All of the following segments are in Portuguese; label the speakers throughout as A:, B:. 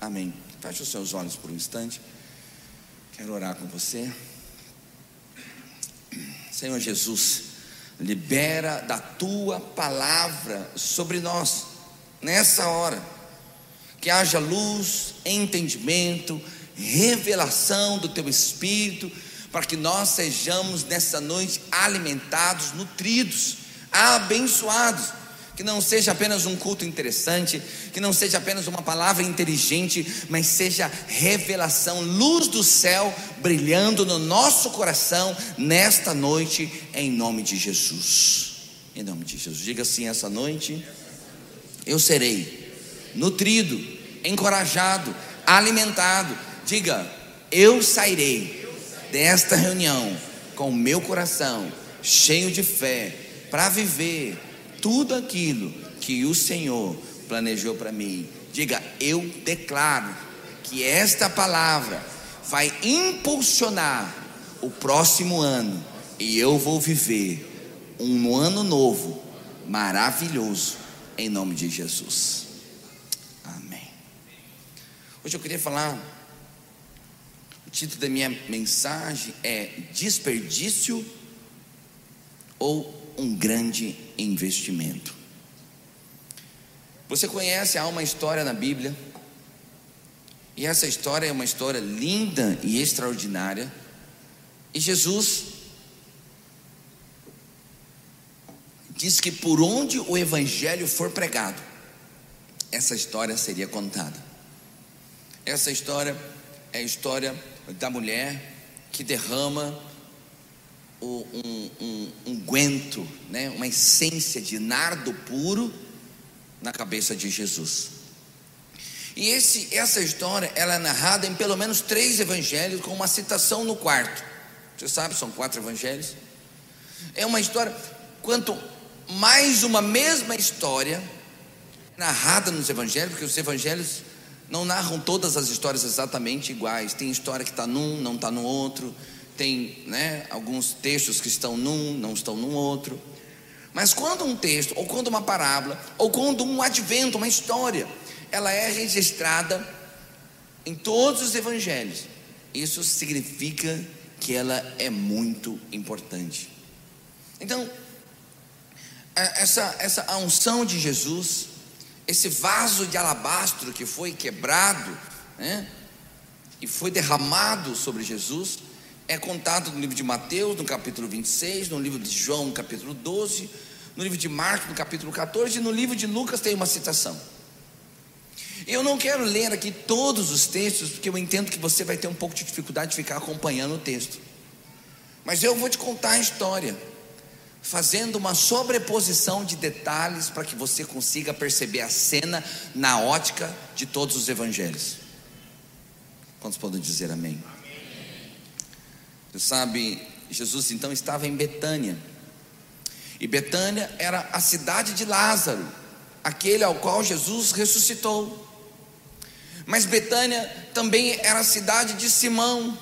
A: Amém. Feche os seus olhos por um instante. Quero orar com você. Senhor Jesus, libera da tua palavra sobre nós, nessa hora. Que haja luz, entendimento, revelação do teu Espírito, para que nós sejamos nessa noite alimentados, nutridos, abençoados que não seja apenas um culto interessante, que não seja apenas uma palavra inteligente, mas seja revelação, luz do céu brilhando no nosso coração nesta noite, em nome de Jesus. Em nome de Jesus, diga assim: essa noite eu serei nutrido, encorajado, alimentado. Diga, eu sairei desta reunião com o meu coração cheio de fé para viver tudo aquilo que o Senhor planejou para mim. Diga, eu declaro que esta palavra vai impulsionar o próximo ano e eu vou viver um ano novo, maravilhoso, em nome de Jesus. Amém. Hoje eu queria falar, o título da minha mensagem é Desperdício ou um grande investimento. Você conhece, há uma história na Bíblia, e essa história é uma história linda e extraordinária, e Jesus diz que por onde o Evangelho for pregado, essa história seria contada. Essa história é a história da mulher que derrama um, um, né, uma essência de nardo puro na cabeça de Jesus. E esse, essa história ela é narrada em pelo menos três evangelhos, com uma citação no quarto. Você sabe, são quatro evangelhos. É uma história, quanto mais uma mesma história narrada nos evangelhos, porque os evangelhos não narram todas as histórias exatamente iguais. Tem história que está num, não está no outro tem né, alguns textos que estão num, não estão no outro. Mas quando um texto, ou quando uma parábola, ou quando um advento, uma história, ela é registrada em todos os evangelhos, isso significa que ela é muito importante. Então, essa, essa unção de Jesus, esse vaso de alabastro que foi quebrado, né, e foi derramado sobre Jesus, é contado no livro de Mateus, no capítulo 26, no livro de João, no capítulo 12, no livro de Marcos, no capítulo 14, e no livro de Lucas tem uma citação. Eu não quero ler aqui todos os textos, porque eu entendo que você vai ter um pouco de dificuldade de ficar acompanhando o texto. Mas eu vou te contar a história, fazendo uma sobreposição de detalhes para que você consiga perceber a cena na ótica de todos os evangelhos. Quantos podem dizer amém? Você sabe, Jesus então estava em Betânia. E Betânia era a cidade de Lázaro, aquele ao qual Jesus ressuscitou. Mas Betânia também era a cidade de Simão,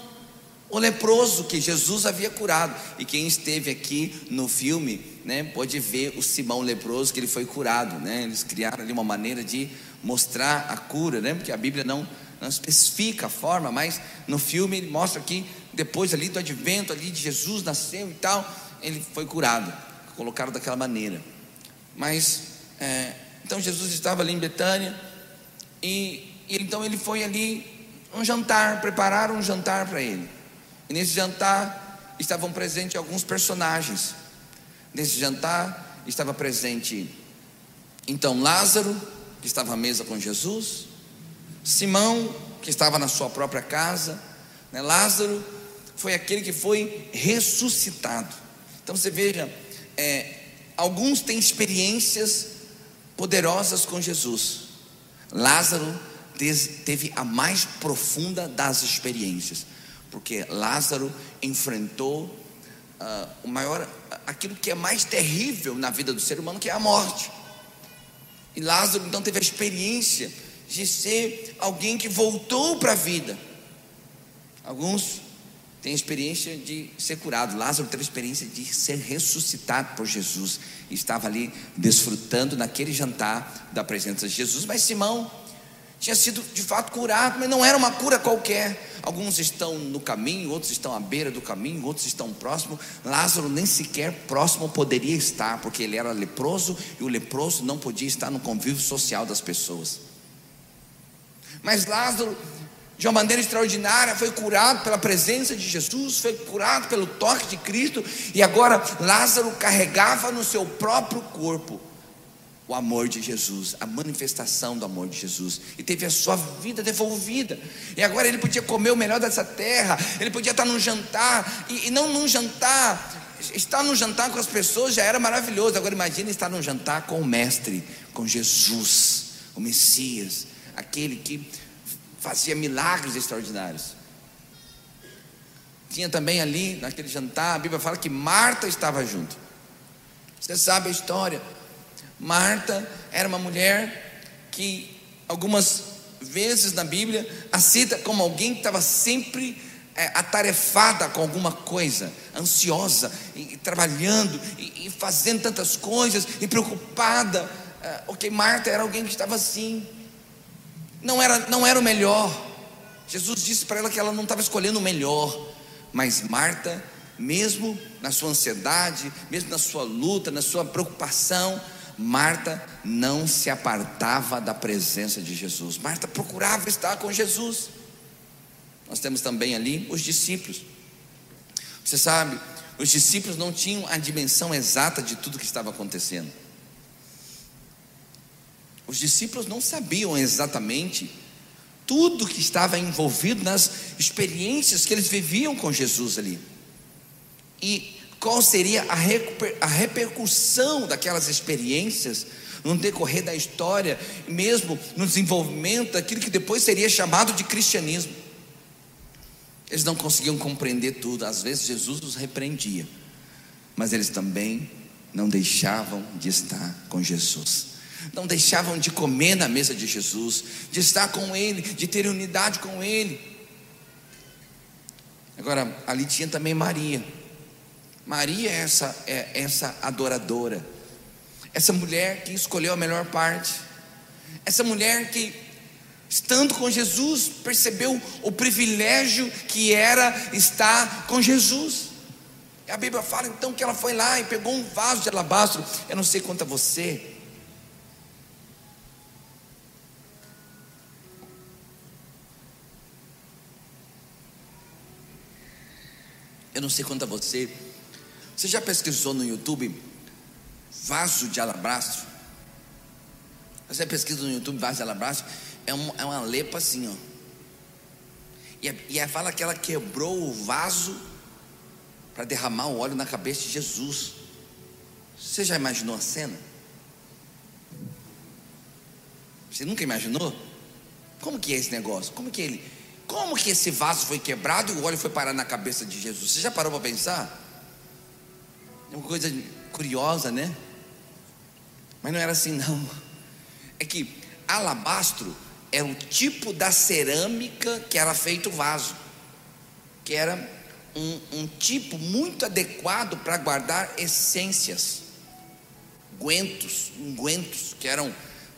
A: o leproso que Jesus havia curado. E quem esteve aqui no filme, né, pode ver o Simão leproso que ele foi curado, né? Eles criaram ali uma maneira de mostrar a cura, né? Porque a Bíblia não não especifica a forma, mas no filme ele mostra que depois ali do advento ali de Jesus nasceu e tal, ele foi curado, colocaram daquela maneira. Mas é, então Jesus estava ali em Betânia e, e então ele foi ali um jantar, prepararam um jantar para ele. E nesse jantar estavam presentes alguns personagens. Nesse jantar estava presente então Lázaro, que estava à mesa com Jesus, Simão, que estava na sua própria casa, né? Lázaro, foi aquele que foi ressuscitado. Então você veja, é, alguns têm experiências poderosas com Jesus. Lázaro teve a mais profunda das experiências, porque Lázaro enfrentou uh, o maior, aquilo que é mais terrível na vida do ser humano, que é a morte. E Lázaro então teve a experiência de ser alguém que voltou para a vida. Alguns tem experiência de ser curado. Lázaro teve experiência de ser ressuscitado por Jesus. Estava ali desfrutando naquele jantar da presença de Jesus. Mas Simão tinha sido de fato curado, mas não era uma cura qualquer. Alguns estão no caminho, outros estão à beira do caminho, outros estão próximo. Lázaro nem sequer próximo poderia estar, porque ele era leproso e o leproso não podia estar no convívio social das pessoas. Mas Lázaro, de uma maneira extraordinária, foi curado pela presença de Jesus, foi curado pelo toque de Cristo, e agora Lázaro carregava no seu próprio corpo o amor de Jesus, a manifestação do amor de Jesus, e teve a sua vida devolvida. E agora ele podia comer o melhor dessa terra, ele podia estar num jantar, e, e não num jantar. Estar num jantar com as pessoas já era maravilhoso. Agora imagine estar num jantar com o Mestre, com Jesus, o Messias, aquele que fazia milagres extraordinários. Tinha também ali, naquele jantar, a Bíblia fala que Marta estava junto. Você sabe a história. Marta era uma mulher que algumas vezes na Bíblia a cita como alguém que estava sempre é, atarefada com alguma coisa, ansiosa, e, e trabalhando, e, e, fazendo tantas coisas, e preocupada. É, ok, Marta era alguém que estava assim, não era, não era o melhor. Jesus disse para ela que ela não estava escolhendo o melhor, mas Marta, mesmo na sua ansiedade, mesmo na sua luta, na sua preocupação, Marta não se apartava da presença de Jesus. Marta procurava estar com Jesus. Nós temos também ali os discípulos. Você sabe, os discípulos não tinham a dimensão exata de tudo que estava acontecendo. Os discípulos não sabiam exatamente tudo que estava envolvido nas experiências que eles viviam com Jesus ali. E qual seria a, reper, a repercussão daquelas experiências no decorrer da história, mesmo no desenvolvimento daquilo que depois seria chamado de cristianismo. Eles não conseguiam compreender tudo, às vezes Jesus os repreendia, mas eles também não deixavam de estar com Jesus, não deixavam de comer na mesa de Jesus, de estar com Ele, de ter unidade com Ele. Agora, ali tinha também Maria. Maria é essa, é essa adoradora, essa mulher que escolheu a melhor parte, essa mulher que, estando com Jesus, percebeu o privilégio que era estar com Jesus. A Bíblia fala então que ela foi lá e pegou um vaso de alabastro. Eu não sei quanto a você, Eu não sei quanto a você, você já pesquisou no YouTube vaso de alabastro? Você pesquisa no YouTube vaso de alabastro? É, é uma lepa assim, ó. E, e fala que ela quebrou o vaso para derramar o óleo na cabeça de Jesus. Você já imaginou a cena? Você nunca imaginou? Como que é esse negócio? Como que ele? Como que esse vaso foi quebrado e o óleo foi parar na cabeça de Jesus? Você já parou para pensar? É uma coisa curiosa, né? Mas não era assim, não. É que alabastro é o tipo da cerâmica que era feito vaso, que era um, um tipo muito adequado para guardar essências, guentos, ungüentos, que eram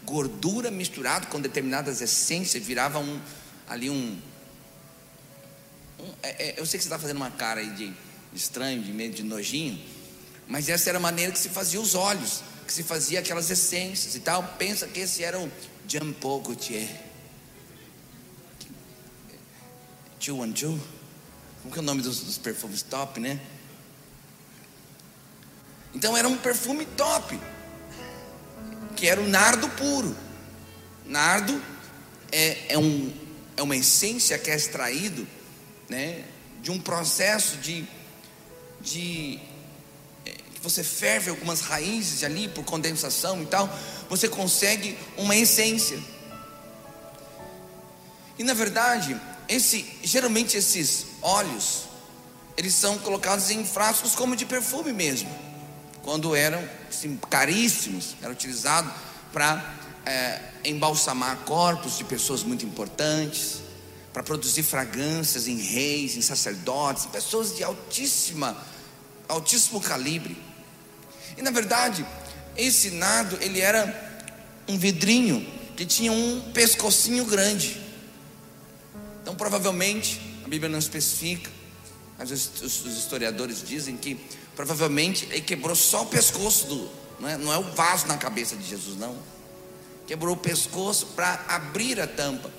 A: gordura misturada com determinadas essências, virava um, ali um. Um é, é, eu sei que você está fazendo uma cara aí de estranho, de meio de nojinho, mas essa era a maneira que se fazia os olhos, que se fazia aquelas essências e tal. Pensa que esse era o Jean Paul Gaultier. Two and Two. Como que é o nome dos, dos perfumes top, né? Então era um perfume top, que era o nardo puro. Nardo é, é, um, é uma essência que é extraído né, de um processo de, de você ferve algumas raízes ali por condensação e tal, você consegue uma essência. E na verdade, esse, geralmente esses óleos, eles são colocados em frascos como de perfume mesmo. Quando eram assim, caríssimos, era utilizado para é, embalsamar corpos de pessoas muito importantes, para produzir fragrâncias em reis, em sacerdotes, pessoas de altíssima, altíssimo calibre. E na verdade, esse nardo, ele era um vidrinho que tinha um pescocinho grande. Então, provavelmente, a Bíblia não especifica, mas os, os, os historiadores dizem que provavelmente ele quebrou só o pescoço do, não é, não é o vaso na cabeça de Jesus, não. Quebrou o pescoço para abrir a tampa,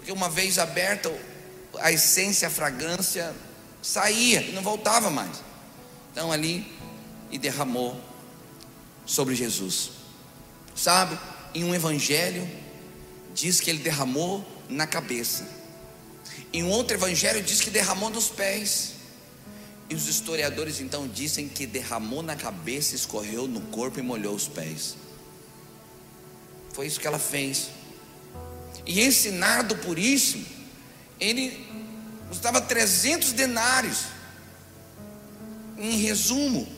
A: porque uma vez aberta, a essência, a fragrância saía e não voltava mais. Então ali e derramou sobre Jesus. Sabe, em um evangelho diz que ele derramou na cabeça. Em um outro evangelho diz que derramou nos pés. E os historiadores então dizem que derramou na cabeça, escorreu no corpo e molhou os pés. Foi isso que ela fez. E ensinado por isso, ele custava 300 denários. Em resumo,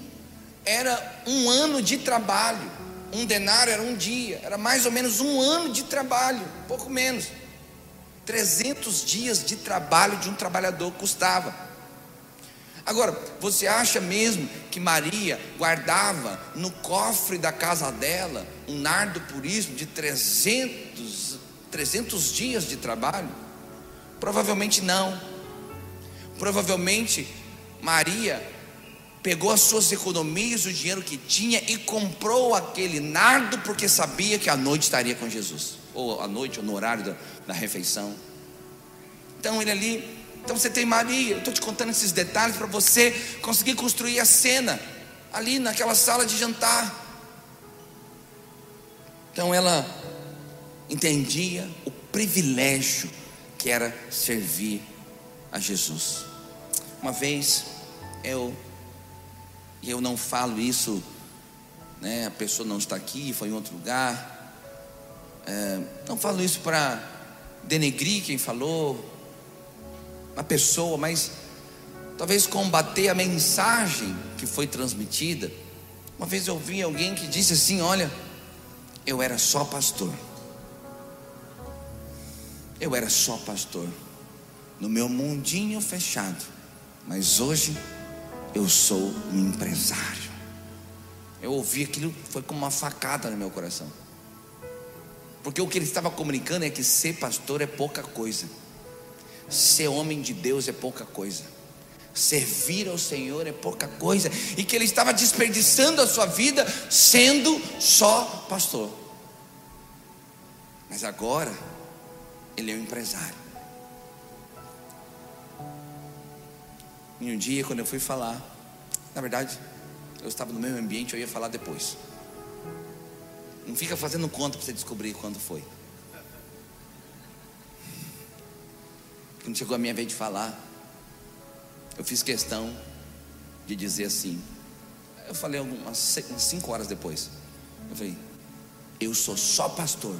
A: era um ano de trabalho. Um denário era um dia, era mais ou menos um ano de trabalho, pouco menos. 300 dias de trabalho de um trabalhador custava. Agora, você acha mesmo que Maria guardava no cofre da casa dela um nardo puríssimo de 300, 300 dias de trabalho? Provavelmente não. Provavelmente Maria pegou as suas economias, o dinheiro que tinha e comprou aquele nardo porque sabia que à noite estaria com Jesus, ou à noite, ou no horário da, da refeição. Então ele ali, então você tem Maria, eu estou te contando esses detalhes para você conseguir construir a cena ali naquela sala de jantar. Então ela entendia o privilégio que era servir a Jesus. Uma vez eu e eu não falo isso, né, a pessoa não está aqui, foi em outro lugar. É, não falo isso para denegrir quem falou, a pessoa, mas talvez combater a mensagem que foi transmitida. Uma vez eu ouvi alguém que disse assim: Olha, eu era só pastor. Eu era só pastor, no meu mundinho fechado, mas hoje eu sou um empresário. Eu ouvi aquilo, foi como uma facada no meu coração. Porque o que ele estava comunicando é que ser pastor é pouca coisa, ser homem de Deus é pouca coisa, servir ao Senhor é pouca coisa, e que ele estava desperdiçando a sua vida sendo só pastor. Mas agora, ele é um empresário. E um dia, quando eu fui falar, na verdade, eu estava no mesmo ambiente, eu ia falar depois. Não fica fazendo conta para você descobrir quando foi. Quando chegou a minha vez de falar, eu fiz questão de dizer assim. Eu falei umas cinco horas depois. Eu falei, eu sou só pastor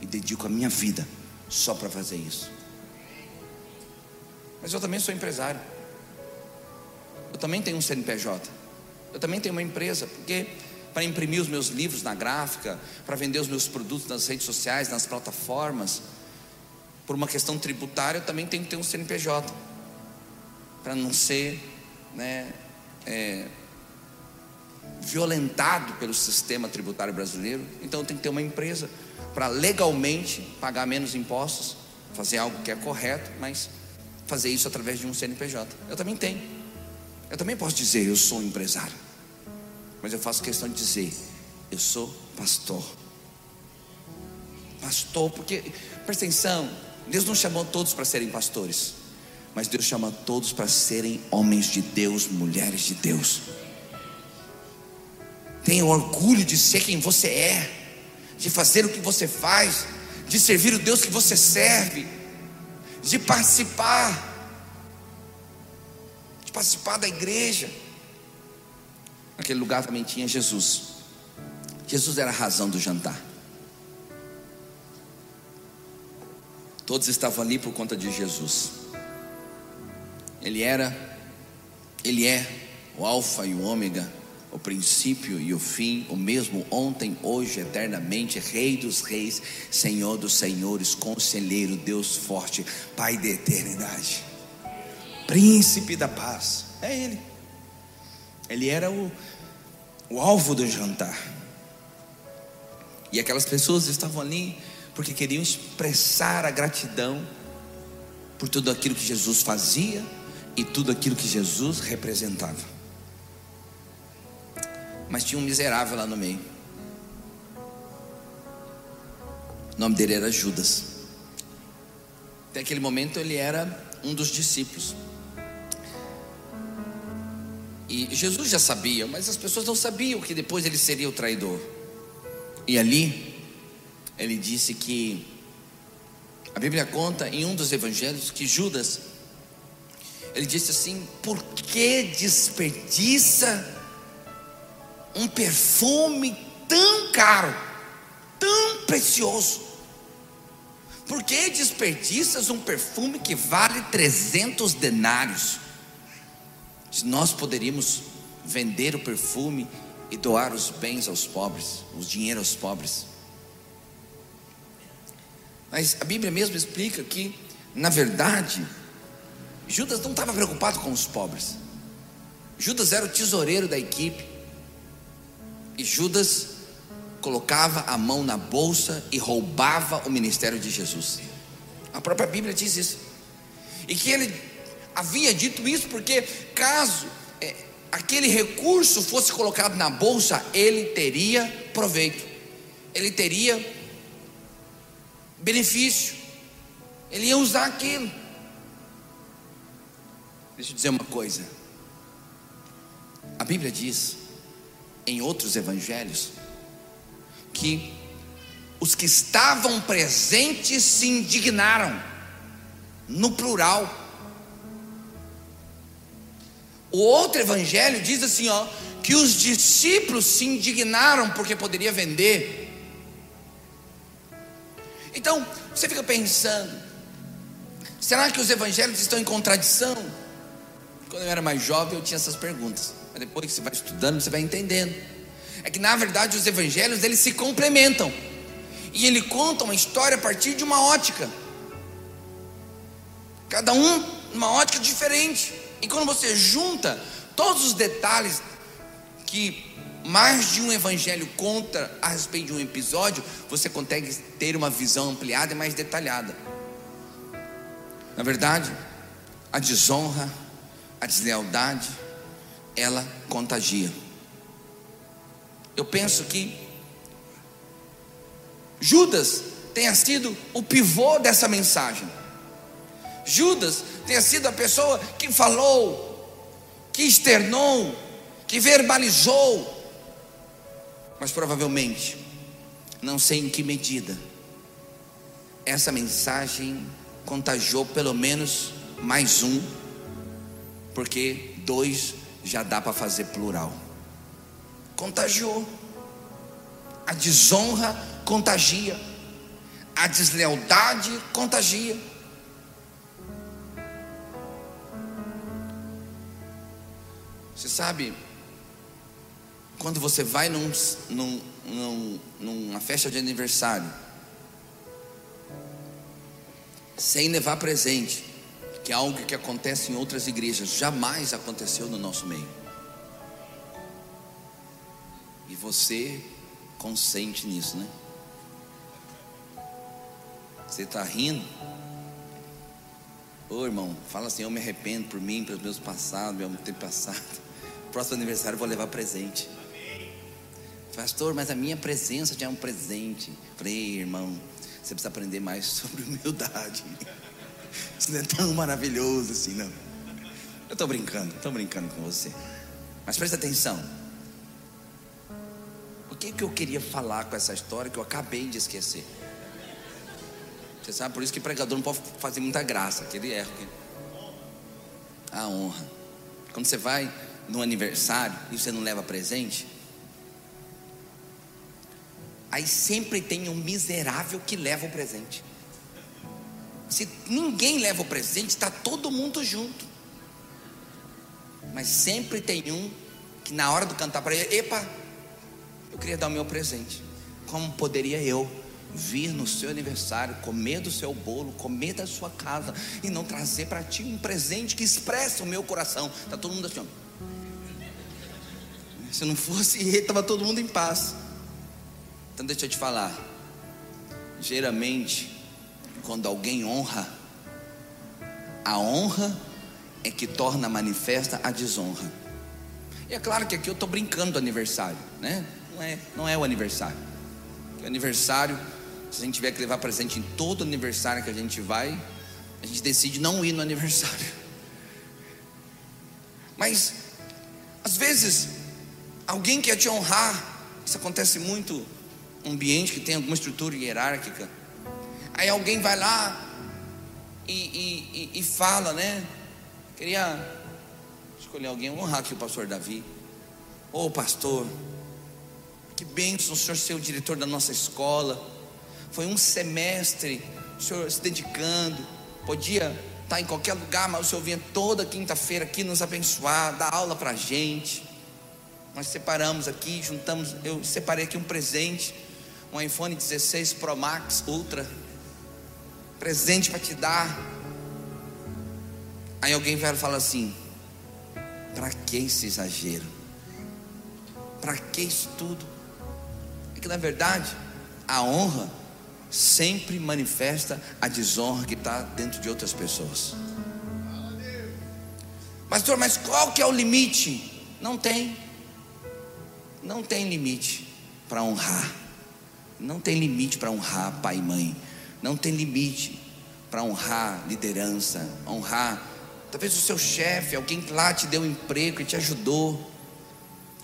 A: e dedico a minha vida só para fazer isso. Mas eu também sou empresário. Eu também tenho um CNPJ. Eu também tenho uma empresa, porque para imprimir os meus livros na gráfica, para vender os meus produtos nas redes sociais, nas plataformas, por uma questão tributária, eu também tenho que ter um CNPJ, para não ser né, é, violentado pelo sistema tributário brasileiro. Então eu tenho que ter uma empresa para legalmente pagar menos impostos, fazer algo que é correto, mas fazer isso através de um CNPJ. Eu também tenho. Eu também posso dizer, eu sou empresário. Mas eu faço questão de dizer, eu sou pastor. Pastor, porque, presta atenção, Deus não chamou todos para serem pastores, mas Deus chama todos para serem homens de Deus, mulheres de Deus. Tenha orgulho de ser quem você é, de fazer o que você faz, de servir o Deus que você serve, de participar participar da igreja. Naquele lugar também tinha Jesus. Jesus era a razão do jantar. Todos estavam ali por conta de Jesus. Ele era, ele é o Alfa e o Ômega, o princípio e o fim, o mesmo ontem, hoje, eternamente, Rei dos Reis, Senhor dos Senhores, Conselheiro, Deus forte, Pai da eternidade príncipe da paz. É ele. Ele era o, o alvo do jantar. E aquelas pessoas estavam ali porque queriam expressar a gratidão por tudo aquilo que Jesus fazia e tudo aquilo que Jesus representava. Mas tinha um miserável lá no meio. O nome dele era Judas. Até aquele momento ele era um dos discípulos. E Jesus já sabia, mas as pessoas não sabiam que depois ele seria o traidor. E ali, ele disse que, a Bíblia conta em um dos evangelhos que Judas, ele disse assim: por que desperdiça um perfume tão caro, tão precioso? Por que desperdiças um perfume que vale 300 denários? Se nós poderíamos vender o perfume e doar os bens aos pobres, o dinheiro aos pobres. Mas a Bíblia mesmo explica que, na verdade, Judas não estava preocupado com os pobres. Judas era o tesoureiro da equipe. E Judas colocava a mão na bolsa e roubava o ministério de Jesus. A própria Bíblia diz isso. E que ele havia dito isso porque, caso é, aquele recurso fosse colocado na bolsa, ele teria proveito, ele teria benefício, ele ia usar aquilo. Deixa eu dizer uma coisa. A Bíblia diz, em outros evangelhos, que os que estavam presentes se indignaram, no plural. O outro evangelho diz assim, ó, que os discípulos se indignaram porque poderia vender. Então, você fica pensando, será que os evangelhos estão em contradição? Quando eu era mais jovem, eu tinha essas perguntas. Mas depois que você vai estudando, você vai entendendo é que na verdade os evangelhos eles se complementam. E ele conta uma história a partir de uma ótica. Cada um uma ótica diferente. E quando você junta todos os detalhes que mais de um evangelho conta a respeito de um episódio, você consegue ter uma visão ampliada e mais detalhada. Na verdade, a desonra, a deslealdade, ela contagia. Eu penso que Judas tenha sido o pivô dessa mensagem. Judas tenha sido a pessoa que falou, que externou, que verbalizou, mas provavelmente, não sei em que medida, essa mensagem contagiou pelo menos mais um, porque dois já dá para fazer plural contagiou. A desonra contagia. A deslealdade contagia. Você sabe, quando você vai num, num, num, numa festa de aniversário, sem levar presente, que é algo que acontece em outras igrejas, jamais aconteceu no nosso meio. E você consente nisso, né? Você está rindo? Ô irmão, fala assim: Eu me arrependo por mim, pelos meus passados, meu tempo passado. Próximo aniversário eu vou levar presente. Pastor, mas a minha presença já é um presente. Falei, irmão, você precisa aprender mais sobre humildade. Isso não é tão maravilhoso assim, não. Eu estou brincando, estou brincando com você. Mas presta atenção. O que, que eu queria falar com essa história que eu acabei de esquecer? Você sabe, por isso que pregador não pode fazer muita graça, que ele erra. A honra. Quando você vai no aniversário e você não leva presente, aí sempre tem um miserável que leva o presente. Se ninguém leva o presente, está todo mundo junto. Mas sempre tem um que na hora do cantar para ele, epa, eu queria dar o meu presente. Como poderia eu vir no seu aniversário, comer do seu bolo, comer da sua casa e não trazer para ti um presente que expressa o meu coração? Está todo mundo assim, ó. Se não fosse, estava todo mundo em paz. Então deixa eu te falar. geralmente, quando alguém honra, a honra é que torna manifesta a desonra. E é claro que aqui eu estou brincando do aniversário, né? Não é, não é o aniversário. O aniversário, se a gente tiver que levar presente em todo aniversário que a gente vai, a gente decide não ir no aniversário. Mas, às vezes, alguém quer te honrar, isso acontece muito ambiente que tem alguma estrutura hierárquica. Aí alguém vai lá e, e, e, e fala, né? Queria escolher alguém, honrar aqui o pastor Davi. Ô oh, pastor, que bênção o senhor ser o diretor da nossa escola. Foi um semestre, o senhor se dedicando, podia estar em qualquer lugar, mas o senhor vinha toda quinta-feira aqui nos abençoar, dar aula para a gente. Nós separamos aqui, juntamos, eu separei aqui um presente, um iPhone 16 Pro Max Ultra, presente para te dar. Aí alguém vai falar assim: para que esse exagero? Para que isso tudo? É que na verdade, a honra sempre manifesta a desonra que está dentro de outras pessoas. Pastor, mas qual que é o limite? Não tem. Não tem limite para honrar. Não tem limite para honrar pai e mãe. Não tem limite para honrar liderança, honrar talvez o seu chefe, alguém que lá te deu um emprego e te ajudou.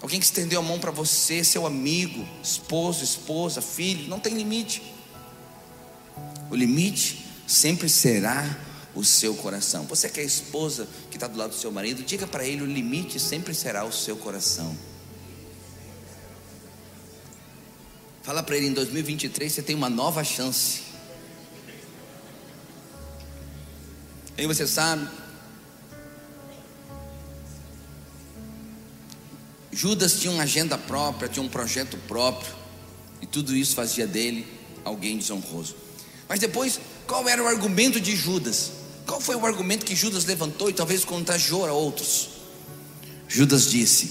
A: Alguém que estendeu a mão para você, seu amigo, esposo, esposa, filho, não tem limite. O limite sempre será o seu coração. Você que é esposa que está do lado do seu marido, diga para ele: o limite sempre será o seu coração. Fala para ele: em 2023 você tem uma nova chance. E você sabe, Judas tinha uma agenda própria, tinha um projeto próprio, e tudo isso fazia dele alguém desonroso. Mas depois, qual era o argumento de Judas? Qual foi o argumento que Judas levantou e talvez contagiou a outros? Judas disse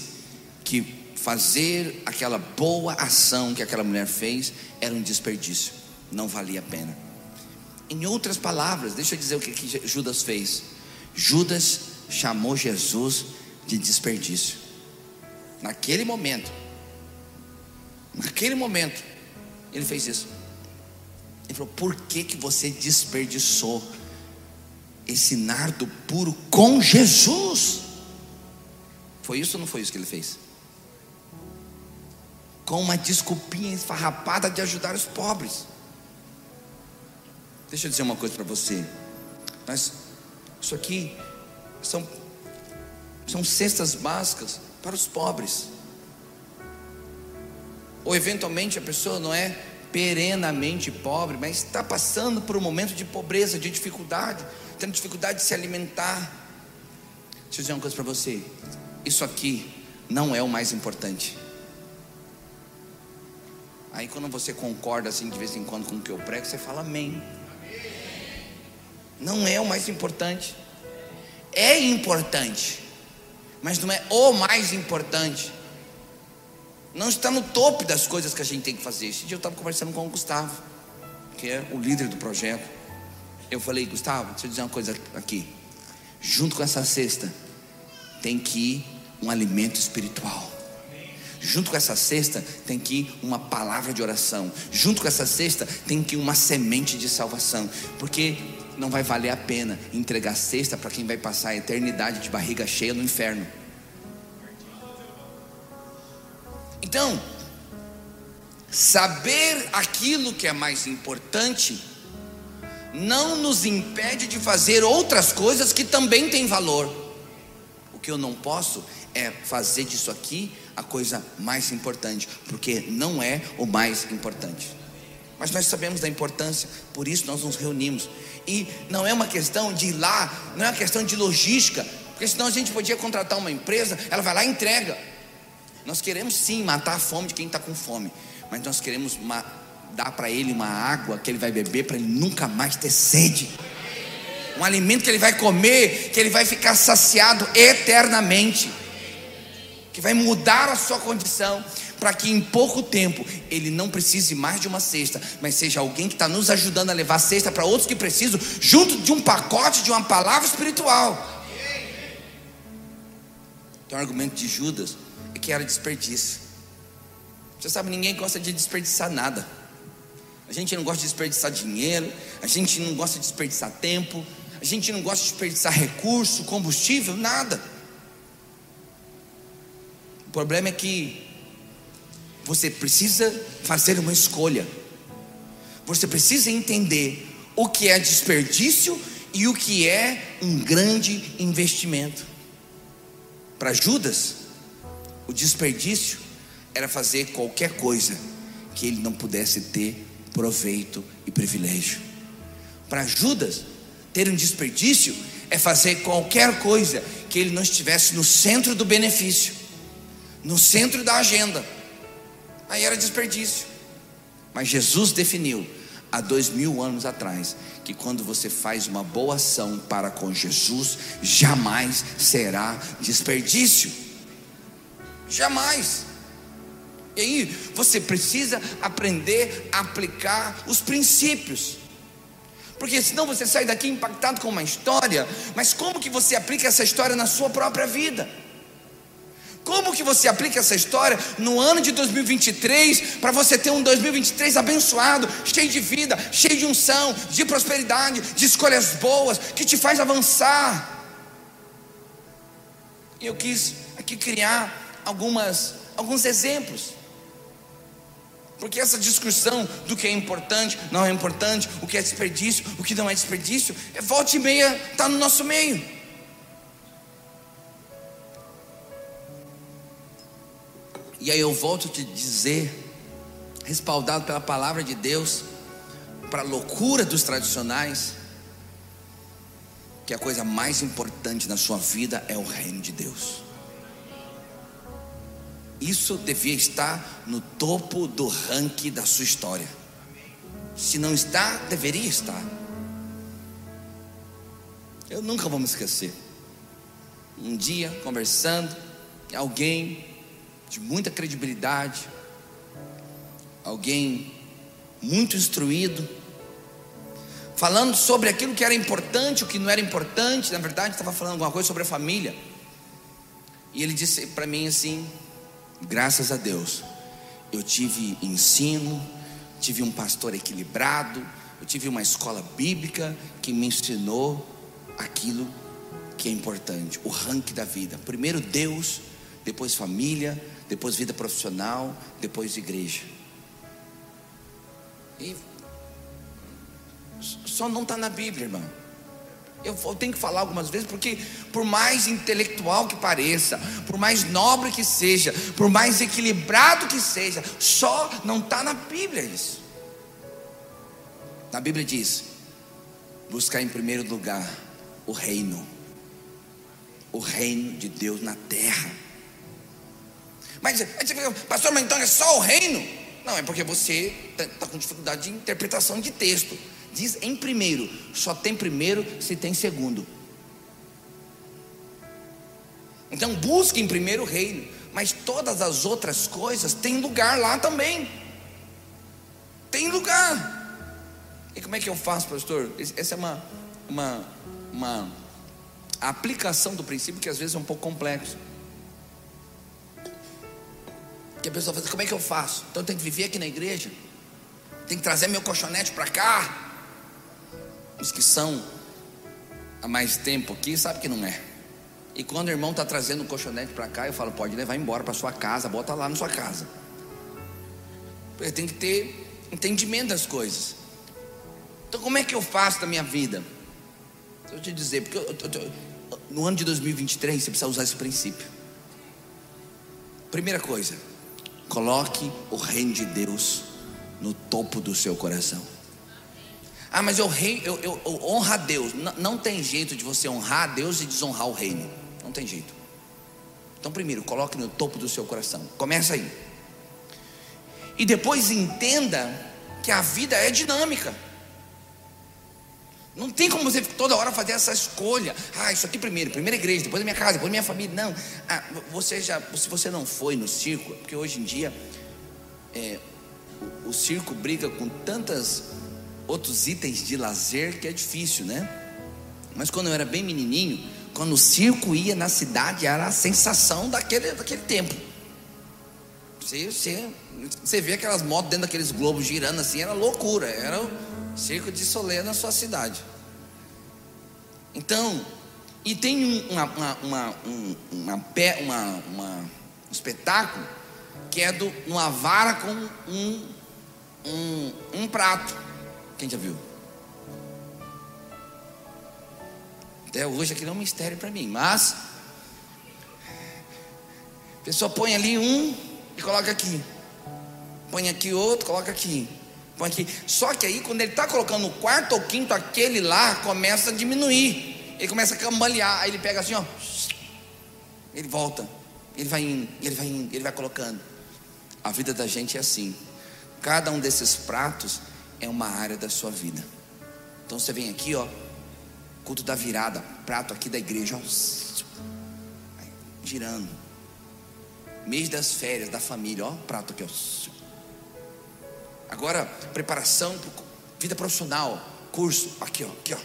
A: que fazer aquela boa ação que aquela mulher fez era um desperdício, não valia a pena. Em outras palavras, deixa eu dizer o que, que Judas fez. Judas chamou Jesus de desperdício. Naquele momento, naquele momento, ele fez isso. Ele falou: Por que, que você desperdiçou esse nardo puro com Jesus? Foi isso ou não foi isso que ele fez? Com uma desculpinha esfarrapada de ajudar os pobres. Deixa eu dizer uma coisa para você. Mas isso aqui são, são cestas básicas para os pobres. Ou eventualmente a pessoa não é perenamente pobre, mas está passando por um momento de pobreza, de dificuldade, tendo dificuldade de se alimentar. Deixa eu dizer uma coisa para você: isso aqui não é o mais importante. Aí quando você concorda assim de vez em quando com o que eu prego, você fala amém. Não é o mais importante. É importante, mas não é o mais importante. Não está no topo das coisas que a gente tem que fazer. Esse dia eu estava conversando com o Gustavo, que é o líder do projeto. Eu falei, Gustavo, deixa eu dizer uma coisa aqui. Junto com essa cesta, tem que ir um alimento espiritual. Junto com essa cesta tem que ir uma palavra de oração. Junto com essa cesta tem que ir uma semente de salvação. Porque não vai valer a pena entregar cesta para quem vai passar a eternidade de barriga cheia no inferno. Então, saber aquilo que é mais importante não nos impede de fazer outras coisas que também têm valor. O que eu não posso é fazer disso aqui a coisa mais importante, porque não é o mais importante. Mas nós sabemos da importância, por isso nós nos reunimos. E não é uma questão de ir lá, não é uma questão de logística, porque senão a gente podia contratar uma empresa, ela vai lá e entrega. Nós queremos sim matar a fome de quem está com fome, mas nós queremos uma, dar para ele uma água que ele vai beber para ele nunca mais ter sede. Um alimento que ele vai comer, que ele vai ficar saciado eternamente, que vai mudar a sua condição. para que em pouco tempo ele não precise mais de uma cesta, mas seja alguém que está nos ajudando a levar cesta para outros que precisam, junto de um pacote de uma palavra espiritual. Então, o argumento de Judas é que era desperdício. Você sabe, ninguém gosta de desperdiçar nada. A gente não gosta de desperdiçar dinheiro, a gente não gosta de desperdiçar tempo, a gente não gosta de desperdiçar recurso, combustível, nada. O problema é que você precisa fazer uma escolha. Você precisa entender o que é desperdício e o que é um grande investimento. Para Judas, o desperdício era fazer qualquer coisa que ele não pudesse ter proveito e privilégio. Para Judas, ter um desperdício é fazer qualquer coisa que ele não estivesse no centro do benefício, no centro da agenda. Aí era desperdício. Mas Jesus definiu há dois mil anos atrás que quando você faz uma boa ação para com Jesus, jamais será desperdício. Jamais. E aí você precisa aprender a aplicar os princípios. Porque senão você sai daqui impactado com uma história, mas como que você aplica essa história na sua própria vida? Como que você aplica essa história no ano de 2023 para você ter um 2023 abençoado, cheio de vida, cheio de unção, de prosperidade, de escolhas boas, que te faz avançar? E eu quis aqui criar algumas alguns exemplos. Porque essa discussão do que é importante, não é importante, o que é desperdício, o que não é desperdício, é volta e meia, está no nosso meio. E aí eu volto a te dizer, respaldado pela palavra de Deus, para a loucura dos tradicionais, que a coisa mais importante na sua vida é o reino de Deus. Isso devia estar no topo do ranking da sua história. Se não está, deveria estar. Eu nunca vou me esquecer. Um dia, conversando, alguém de muita credibilidade, alguém muito instruído, falando sobre aquilo que era importante, o que não era importante, na verdade, estava falando alguma coisa sobre a família. E ele disse para mim assim: graças a Deus, eu tive ensino, tive um pastor equilibrado, eu tive uma escola bíblica que me ensinou aquilo que é importante, o ranking da vida. Primeiro Deus, depois família, depois vida profissional, depois igreja. E só não está na Bíblia, irmão. Eu, tenho que falar algumas vezes, porque por mais intelectual que pareça, por mais nobre que seja, por mais equilibrado que seja, só não está na Bíblia isso. Na Bíblia diz: buscar em primeiro lugar o reino, o reino de Deus na terra. Mas, pastor, mas então é só o reino? Não, é porque você está tá com dificuldade de interpretação de texto. Diz em primeiro, só tem primeiro se tem segundo. Então busque em primeiro o reino, mas todas as outras coisas têm lugar lá também. Tem lugar. E como é que eu faço, pastor? Essa é uma, uma, uma aplicação do princípio que às vezes é um pouco complexo. Que a pessoa fala, como é que eu faço? Então eu tenho que viver aqui na igreja, tem que trazer meu colchonete para cá, os que são há mais tempo aqui, sabe que não é. E quando o irmão está trazendo o colchonete para cá, eu falo, pode levar embora para sua casa, bota lá na sua casa. Porque tem que ter entendimento das coisas. Então, como é que eu faço na minha vida? Deixa eu te dizer, porque eu, eu, eu, no ano de 2023 você precisa usar esse princípio. Primeira coisa, coloque o reino de Deus no topo do seu coração. Ah, mas eu, rei, eu, eu, eu honro a Deus. Não, não tem jeito de você honrar a Deus e desonrar o reino. Não tem jeito. Então, primeiro, coloque no topo do seu coração. Começa aí. E depois entenda que a vida é dinâmica. Não tem como você toda hora fazer essa escolha. Ah, isso aqui primeiro, primeira igreja, depois a minha casa, depois a minha família. Não. Ah, você já, se você não foi no circo, porque hoje em dia é, o, o circo briga com tantos outros itens de lazer que é difícil, né? Mas quando eu era bem menininho, quando o circo ia na cidade, era a sensação daquele, daquele tempo. Você, você, você vê aquelas motos dentro daqueles globos girando assim, era loucura, era o circo de Solé na sua cidade. Então, e tem uma, uma, uma, um, uma, uma, uma, um espetáculo que é do, uma vara com um, um, um prato. Quem já viu? Até hoje aquilo é um mistério para mim, mas a pessoa põe ali um e coloca aqui. Põe aqui outro, coloca aqui. Põe aqui. Só que aí quando ele está colocando o quarto ou quinto, aquele lá começa a diminuir. Ele começa a cambalear. Aí ele pega assim, ó. Ele volta. Ele vai indo, ele vai indo, ele vai colocando. A vida da gente é assim. Cada um desses pratos é uma área da sua vida. Então você vem aqui, ó, culto da virada, prato aqui da igreja, ó, girando. Mês das férias da família, ó, prato aqui, ó. Agora, preparação para vida profissional, curso, aqui, ó, aqui, ó.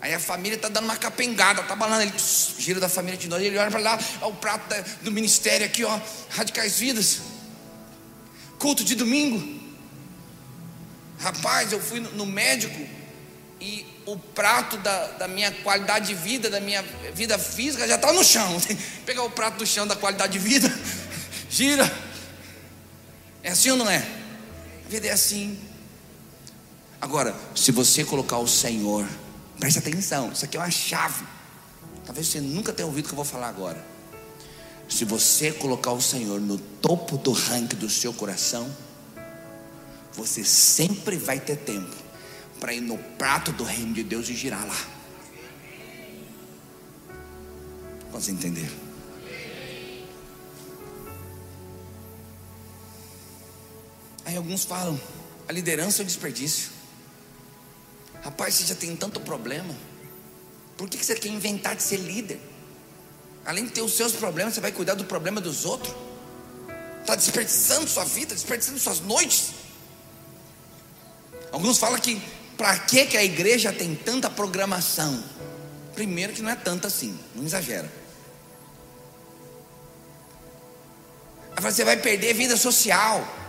A: Aí a família está dando uma capengada, tá balando, ele gira da família de novo, ele olha para lá, ó, o prato da, do ministério aqui, ó, radicais vidas. Culto de domingo. Rapaz, eu fui no, no médico e o prato da, da, minha qualidade de vida, da minha vida física, já está no chão. Pegar o prato do chão da qualidade de vida, gira. É assim ou não é? Vida é assim. Agora, se você colocar o Senhor, preste atenção, isso aqui é uma chave. Talvez você nunca tenha ouvido o que eu vou falar agora. Se você colocar o Senhor no topo do ranking do seu coração, você sempre vai ter tempo para ir no prato do reino de Deus e girar lá. Você entender? Aí alguns falam: a liderança é um desperdício. Rapaz, você já tem tanto problema. Por que você quer inventar de ser líder? Além de ter os seus problemas, você vai cuidar do problema dos outros. Está desperdiçando sua vida, desperdiçando suas noites. Alguns falam que para que, que a igreja tem tanta programação? Primeiro que não é tanto assim, não exagera. Você vai perder vida social.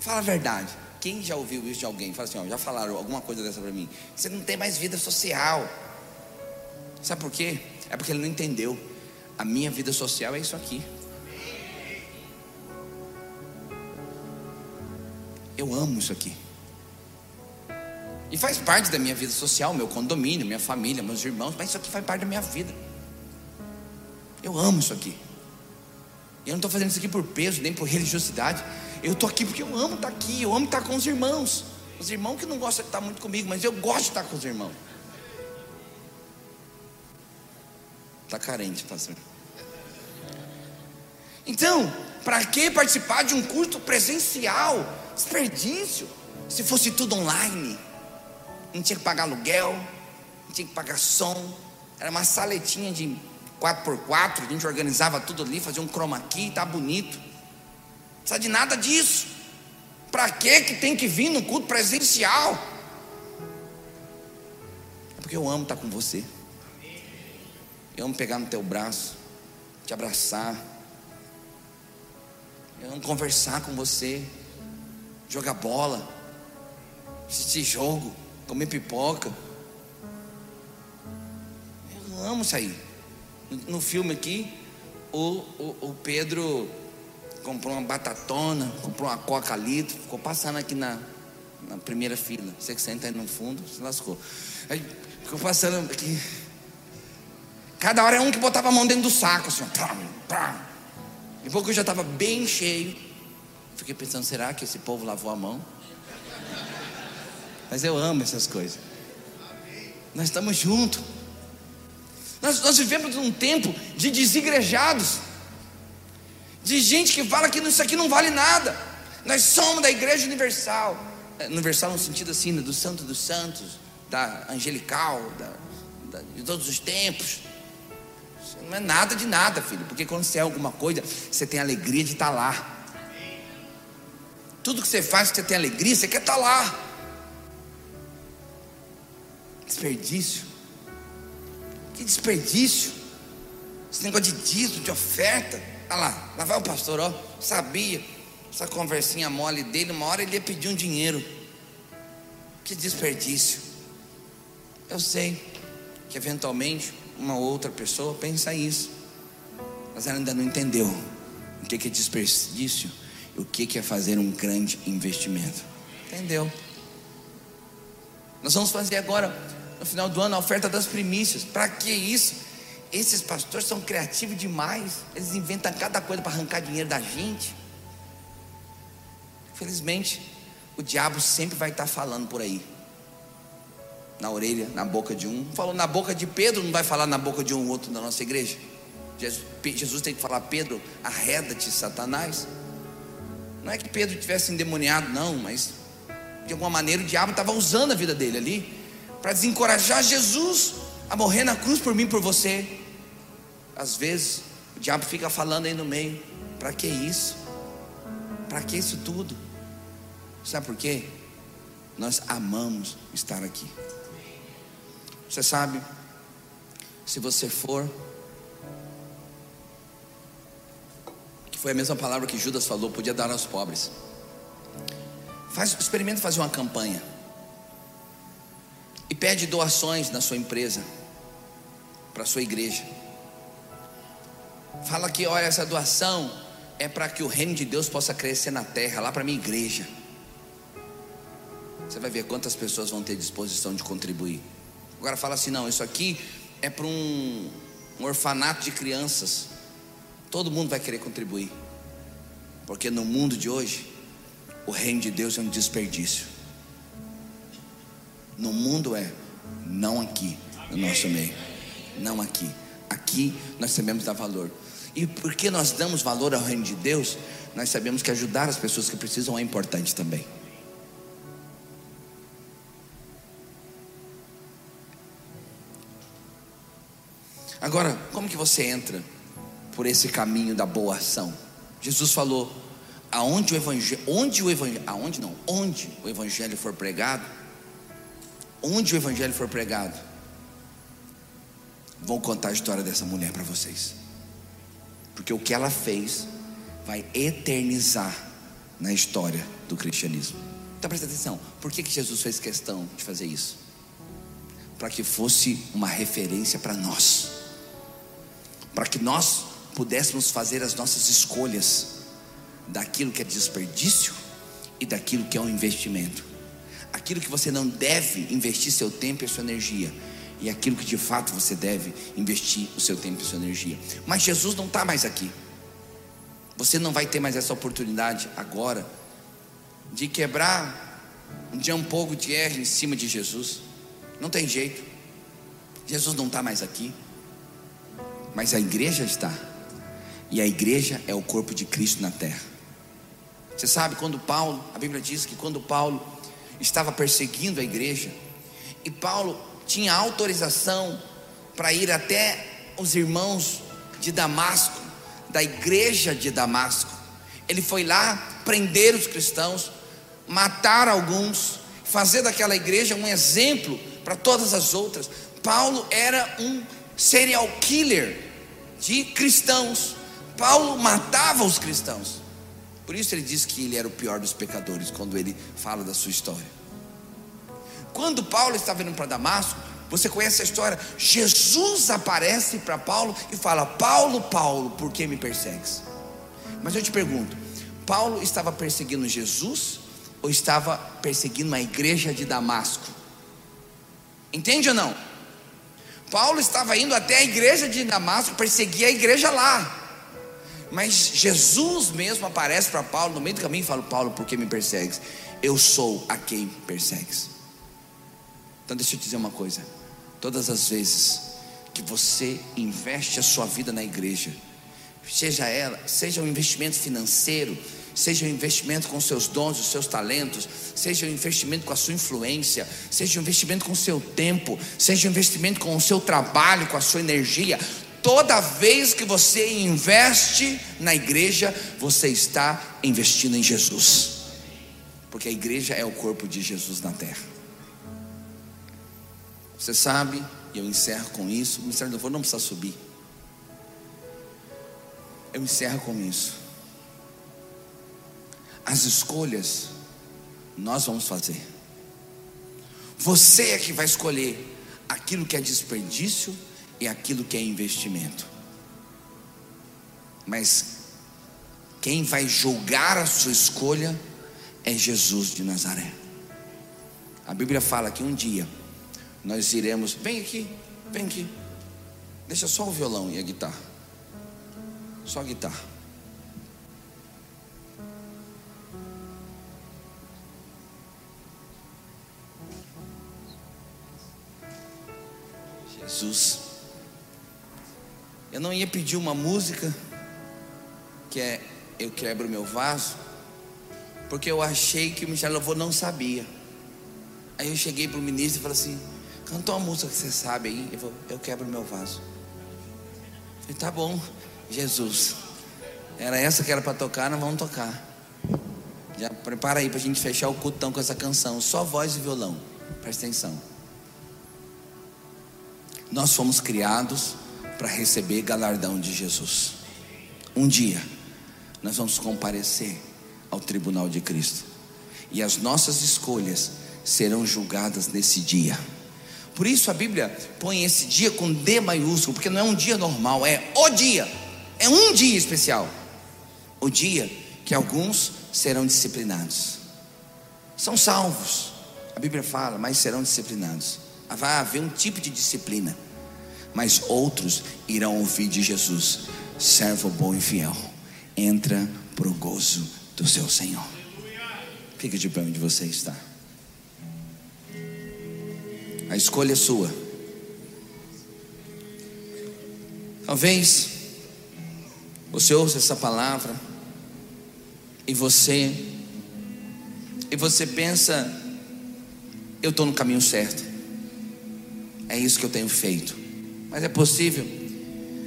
A: Fala a verdade. Quem já ouviu isso de alguém? Fala assim, ó, já falaram alguma coisa dessa para mim. Você não tem mais vida social. Sabe por quê? É porque ele não entendeu. A minha vida social é isso aqui. Eu amo isso aqui. E faz parte da minha vida social, meu condomínio, minha família, meus irmãos, mas isso aqui faz parte da minha vida. Eu amo isso aqui. Eu não estou fazendo isso aqui por peso, nem por religiosidade. Eu estou aqui porque eu amo estar aqui, eu amo estar com os irmãos. Os irmãos que não gostam de estar muito comigo, mas eu gosto de estar com os irmãos. Está carente, pastor. Então, para que participar de um culto presencial? Desperdício. Se fosse tudo online não tinha que pagar aluguel, não tinha que pagar som, era uma saletinha de 4x4, a gente organizava tudo ali, fazia um chroma key, tá bonito. Precisa de nada disso. Para que que tem que vir no culto presencial? É porque eu amo estar com você. Eu amo pegar no teu braço, te abraçar. Eu amo conversar com você, jogar bola, assistir jogo comer pipoca. Eu amo sair. No filme aqui, o, o, o Pedro comprou uma batatona, comprou uma coca litro, ficou passando aqui na, na primeira fila. Você que senta aí no fundo, se lascou. Aí ficou passando aqui. Cada hora é um que botava a mão dentro do saco, assim, E pouco eu já estava bem cheio. Fiquei pensando, será que esse povo lavou a mão? Mas eu amo essas coisas. Nós estamos juntos. Nós, nós vivemos num tempo de desigrejados, de gente que fala que isso aqui não vale nada. Nós somos da Igreja Universal. universal no sentido assim, né, do santo dos santos, da angelical, da, da, de todos os tempos. Isso não é nada de nada, filho, porque quando você é alguma coisa, você tem alegria de estar lá. Tudo que você faz, você tem alegria, você quer estar lá. Desperdício. Que desperdício. Esse negócio de dízimo, de oferta. Olha lá, lá vai o pastor, ó. Sabia. Essa conversinha mole dele, uma hora ele ia pedir um dinheiro. Que desperdício. Eu sei que eventualmente uma outra pessoa pensa isso. Mas ela ainda não entendeu o que é desperdício e o que é fazer um grande investimento. Entendeu? Nós vamos fazer agora, no final do ano, a oferta das primícias. Para que isso? Esses pastores são criativos demais. Eles inventam cada coisa para arrancar dinheiro da gente. Felizmente, o diabo sempre vai estar falando por aí. Na orelha, na boca de um. Falou na boca de Pedro, não vai falar na boca de um outro da nossa igreja. Jesus, tem que falar, Pedro, arreda-te, Satanás. Não é que Pedro tivesse endemoniado, não, mas de alguma maneira o diabo estava usando a vida dele ali para desencorajar Jesus a morrer na cruz por mim, por você. Às vezes o diabo fica falando aí no meio: para que isso? Para que isso tudo? Sabe por quê? Nós amamos estar aqui. Você sabe, se você for, que foi a mesma palavra que Judas falou, podia dar aos pobres. Faz, experimenta fazer uma campanha e pede doações na sua empresa para a sua igreja. Fala que, olha, essa doação é para que o reino de Deus possa crescer na terra, lá para minha igreja. Você vai ver quantas pessoas vão ter disposição de contribuir. Agora fala assim: não, isso aqui é para um, um orfanato de crianças. Todo mundo vai querer contribuir, porque no mundo de hoje, o reino de Deus é um desperdício. No mundo é, não aqui, no nosso meio, não aqui. Aqui nós sabemos dar valor. E porque nós damos valor ao reino de Deus, nós sabemos que ajudar as pessoas que precisam é importante também. Agora, como que você entra por esse caminho da boa ação? Jesus falou: aonde o evangelho, onde o evangelho, aonde não, onde o evangelho for pregado, onde o evangelho for pregado, vou contar a história dessa mulher para vocês. Porque o que ela fez vai eternizar na história do cristianismo. Então presta atenção, por que, Jesus fez questão de fazer isso? Para que fosse uma referência para nós para que nós pudéssemos fazer as nossas escolhas daquilo que é desperdício e daquilo que é um investimento. Aquilo que você não deve investir seu tempo e sua energia, e aquilo que de fato você deve investir o seu tempo e sua energia. Mas Jesus não está mais aqui. Você não vai ter mais essa oportunidade agora de quebrar um pouco de erro em cima de Jesus. Não tem jeito. Jesus não está mais aqui mas a igreja está. E a igreja é o corpo de Cristo na terra. Você sabe quando Paulo, a Bíblia diz que quando Paulo estava perseguindo a igreja, e Paulo tinha autorização para ir até os irmãos de Damasco, da igreja de Damasco. Ele foi lá prender os cristãos, matar alguns, fazer daquela igreja um exemplo para todas as outras. Paulo era um serial killer de cristãos. Paulo matava os cristãos. Por isso ele diz que ele era o pior dos pecadores quando ele fala da sua história. Quando Paulo estava indo para Damasco, você conhece a história? Jesus aparece para Paulo e fala: Paulo, Paulo, por que me persegues? Mas eu te pergunto: Paulo estava perseguindo Jesus ou estava perseguindo a igreja de Damasco? Entende ou não? Paulo estava indo até a igreja de Damasco, perseguir a igreja lá. Mas Jesus mesmo aparece para Paulo no meio do caminho e fala: Paulo, por que me persegues? Eu sou a quem persegues. Então deixa eu te dizer uma coisa: todas as vezes que você investe a sua vida na igreja, seja ela, seja um investimento financeiro, seja um investimento com seus dons, os seus talentos, seja um investimento com a sua influência, seja um investimento com o seu tempo, seja um investimento com o seu trabalho, com a sua energia. Toda vez que você investe na igreja, você está investindo em Jesus, porque a igreja é o corpo de Jesus na terra. Você sabe, e eu encerro com isso. O ministério do louvor não precisa subir. Eu encerro com isso. As escolhas nós vamos fazer. Você é que vai escolher aquilo que é desperdício e aquilo que é investimento. Mas quem vai julgar a sua escolha é Jesus de Nazaré. A Bíblia fala que um dia nós iremos. Vem aqui, vem aqui. Deixa só o violão e a guitarra. Só a guitarra. Jesus. Eu não ia pedir uma música que é Eu Quebro Meu Vaso, porque eu achei que o Michel Louvor não sabia. Aí eu cheguei para o ministro e falei assim: Cantou uma música que você sabe aí. Eu, vou, eu quebro meu vaso. Eu falei, tá bom, Jesus. Era essa que era para tocar, nós vamos tocar. Já prepara aí para a gente fechar o cultão com essa canção. Só voz e violão. Presta atenção. Nós fomos criados para receber galardão de Jesus. Um dia, nós vamos comparecer ao tribunal de Cristo. E as nossas escolhas serão julgadas nesse dia. Por isso a Bíblia põe esse dia com D maiúsculo, porque não é um dia normal, é o dia, é um dia especial. O dia que alguns serão disciplinados. São salvos, a Bíblia fala, mas serão disciplinados. Vai haver um tipo de disciplina, mas outros irão ouvir de Jesus: servo bom e fiel, entra para o gozo do seu Senhor. Fica de pé onde você está. A escolha é sua. Talvez você ouça essa palavra e você e você pensa eu estou no caminho certo. É isso que eu tenho feito. Mas é possível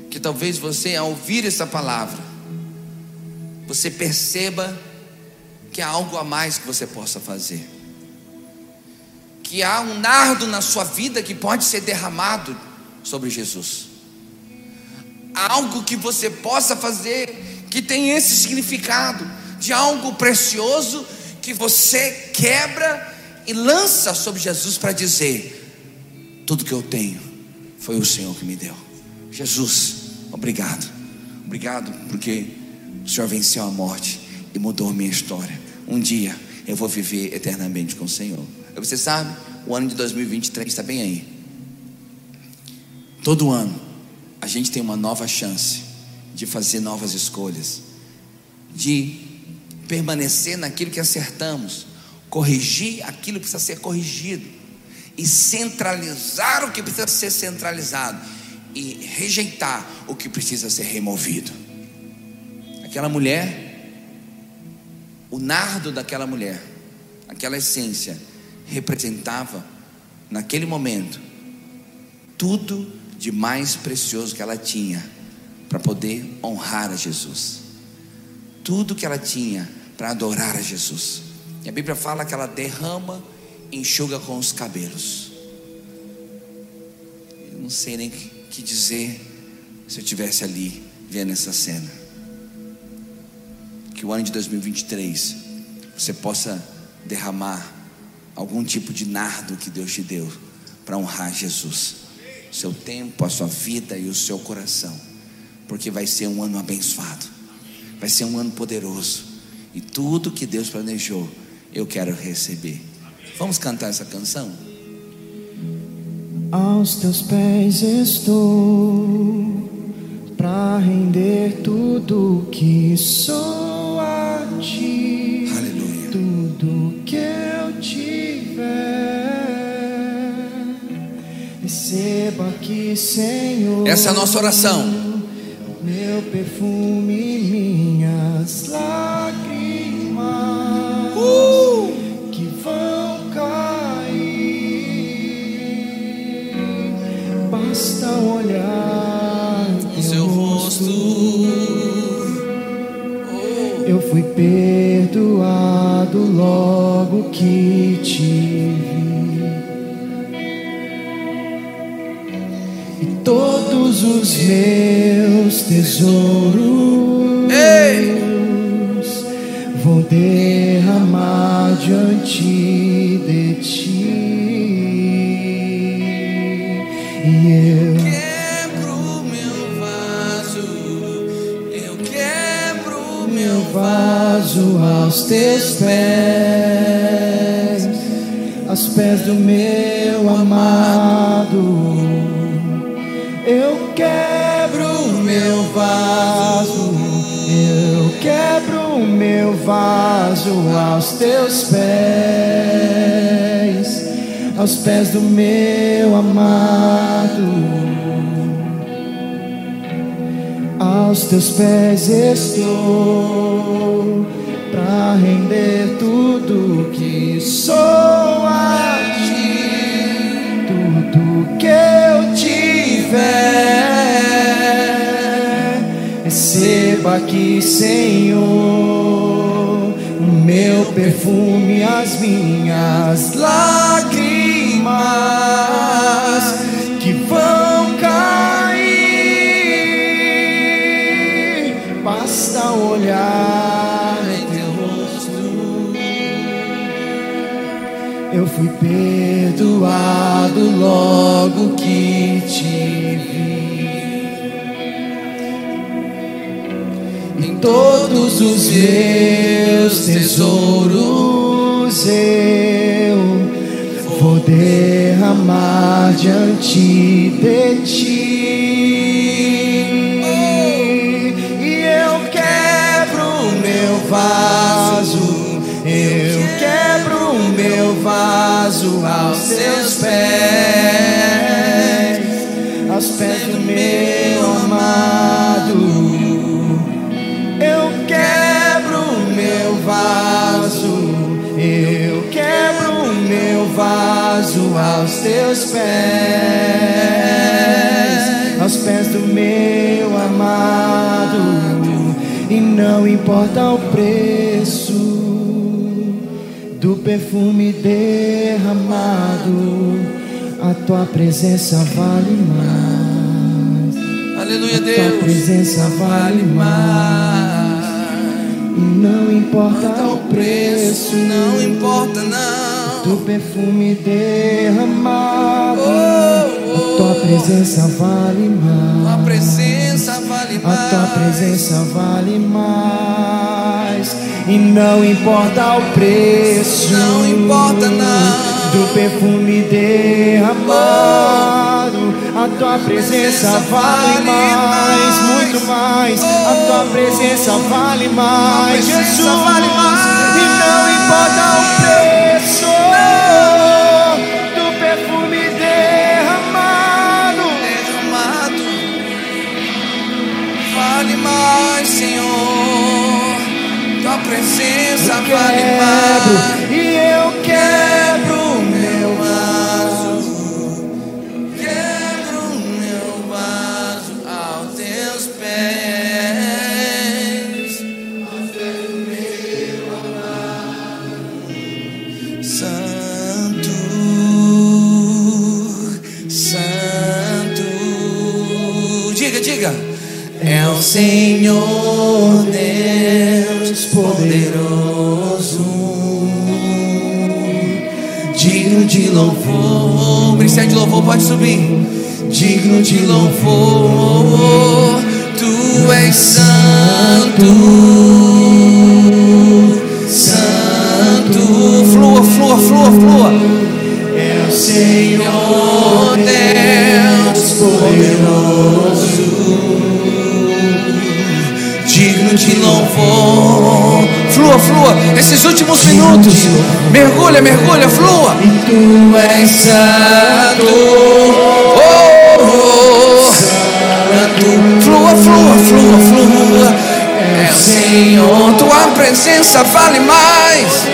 A: que talvez você ao ouvir essa palavra você perceba que há algo a mais que você possa fazer que há um nardo na sua vida que pode ser derramado sobre Jesus. Algo que você possa fazer que tem esse significado de algo precioso que você quebra e lança sobre Jesus para dizer: tudo que eu tenho foi o Senhor que me deu. Jesus, obrigado. Obrigado porque o Senhor venceu a morte e mudou minha história. Um dia eu vou viver eternamente com o Senhor. Você sabe, o ano de 2023 está bem aí. Todo ano a gente tem uma nova chance de fazer novas escolhas, de permanecer naquilo que acertamos, corrigir aquilo que precisa ser corrigido e centralizar o que precisa ser centralizado e rejeitar o que precisa ser removido. Aquela mulher, o nardo daquela mulher, aquela essência representava, naquele momento, tudo de mais precioso que ela tinha para poder honrar a Jesus. Tudo que ela tinha para adorar a Jesus. E a Bíblia fala que ela derrama, enxuga com os cabelos. Eu não sei nem que dizer se eu tivesse ali vendo essa cena. Que o ano de 2023 você possa derramar algum tipo de nardo que Deus te deu para honrar Jesus. Seu tempo, a sua vida e o seu coração. Porque vai ser um ano abençoado. Vai ser um ano poderoso. E tudo que Deus planejou, eu quero receber. Vamos cantar essa canção?
B: Aos teus pés estou para render tudo que sou a ti.
A: Essa é a nossa oração.
B: Meu perfume, pés do meu amado. Aos teus pés estou para render tudo que sou a ti, tudo que eu tiver. Receba aqui, Senhor, o meu perfume, as minhas lágrimas que vão cair. Basta olhar em teu rosto. Eu fui perdoado logo que te vi. Em todos os meus tesouros eu derramar diante de ti. E eu quebro o meu vaso, eu quebro o meu vaso aos teus pés, aos pés do meu amado. Aos teus pés, aos pés do meu amado. E não importa o preço do perfume derramado, a tua presença vale mais.
A: Aleluia,
B: Tua
A: Deus.
B: presença vale mais. E não importa o preço,
A: não importa não.
B: Do perfume derramado.
A: Oh,
B: A tua presença vale
A: A
B: mais.
A: presença vale mais.
B: A tua presença vale mais. E não importa o preço.
A: Não importa, não.
B: Do perfume derramado. A tua presença vale mais. Muito mais. A tua presença vale mais. Jesus.
A: vale mais.
B: E não importa o preço.
A: Presença
B: Eu
A: vale mais.
B: e eu quebro meu vaso.
A: Quebro meu vaso aos teus pés. Santo, Santo, diga, diga, é o Senhor Ministério de Louvor pode subir. Digno de louvor, tu és santo. Flua, esses últimos minutos. Mergulha, mergulha, flua.
B: E tu és santo.
A: Oh, oh, santo. Flua, flua, flua, flua. É o Senhor, tua presença vale mais.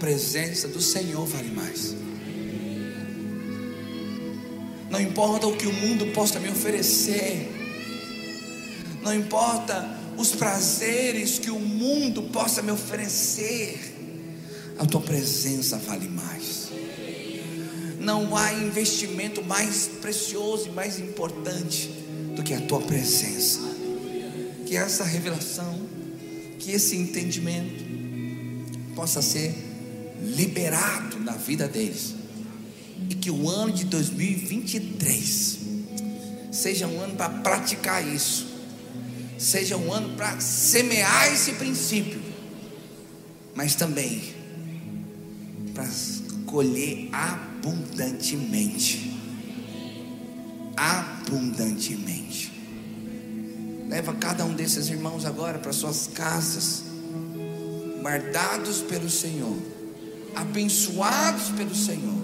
A: Presença do Senhor vale mais. Não importa o que o mundo possa me oferecer, não importa os prazeres que o mundo possa me oferecer, A tua presença vale mais. Não há investimento mais precioso e mais importante do que a tua presença. Que essa revelação, que esse entendimento possa ser liberado na vida deles. E que o ano de 2023 seja um ano para praticar isso. Seja um ano para semear esse princípio. Mas também para colher abundantemente. Abundantemente. Leva cada um desses irmãos agora para suas casas, guardados pelo Senhor, abençoados pelo Senhor.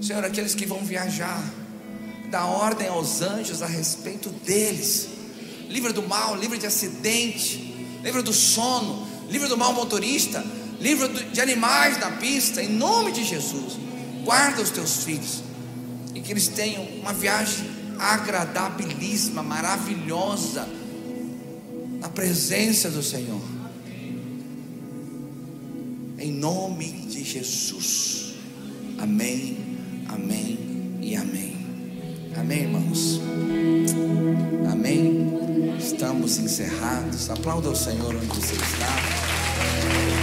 A: Senhor, aqueles que vão viajar, dá ordem aos anjos a respeito deles. Livra do mal, livra de acidente, livra do sono, livra do mal motorista, livra de animais na pista, em nome de Jesus. Guarda os teus filhos e que eles tenham uma viagem agradabilíssima, maravilhosa, na presença do Senhor. Em nome de Jesus. Amém, amém e amém. Amém, irmãos. Amém. Estamos encerrados. Aplauda o Senhor onde você está.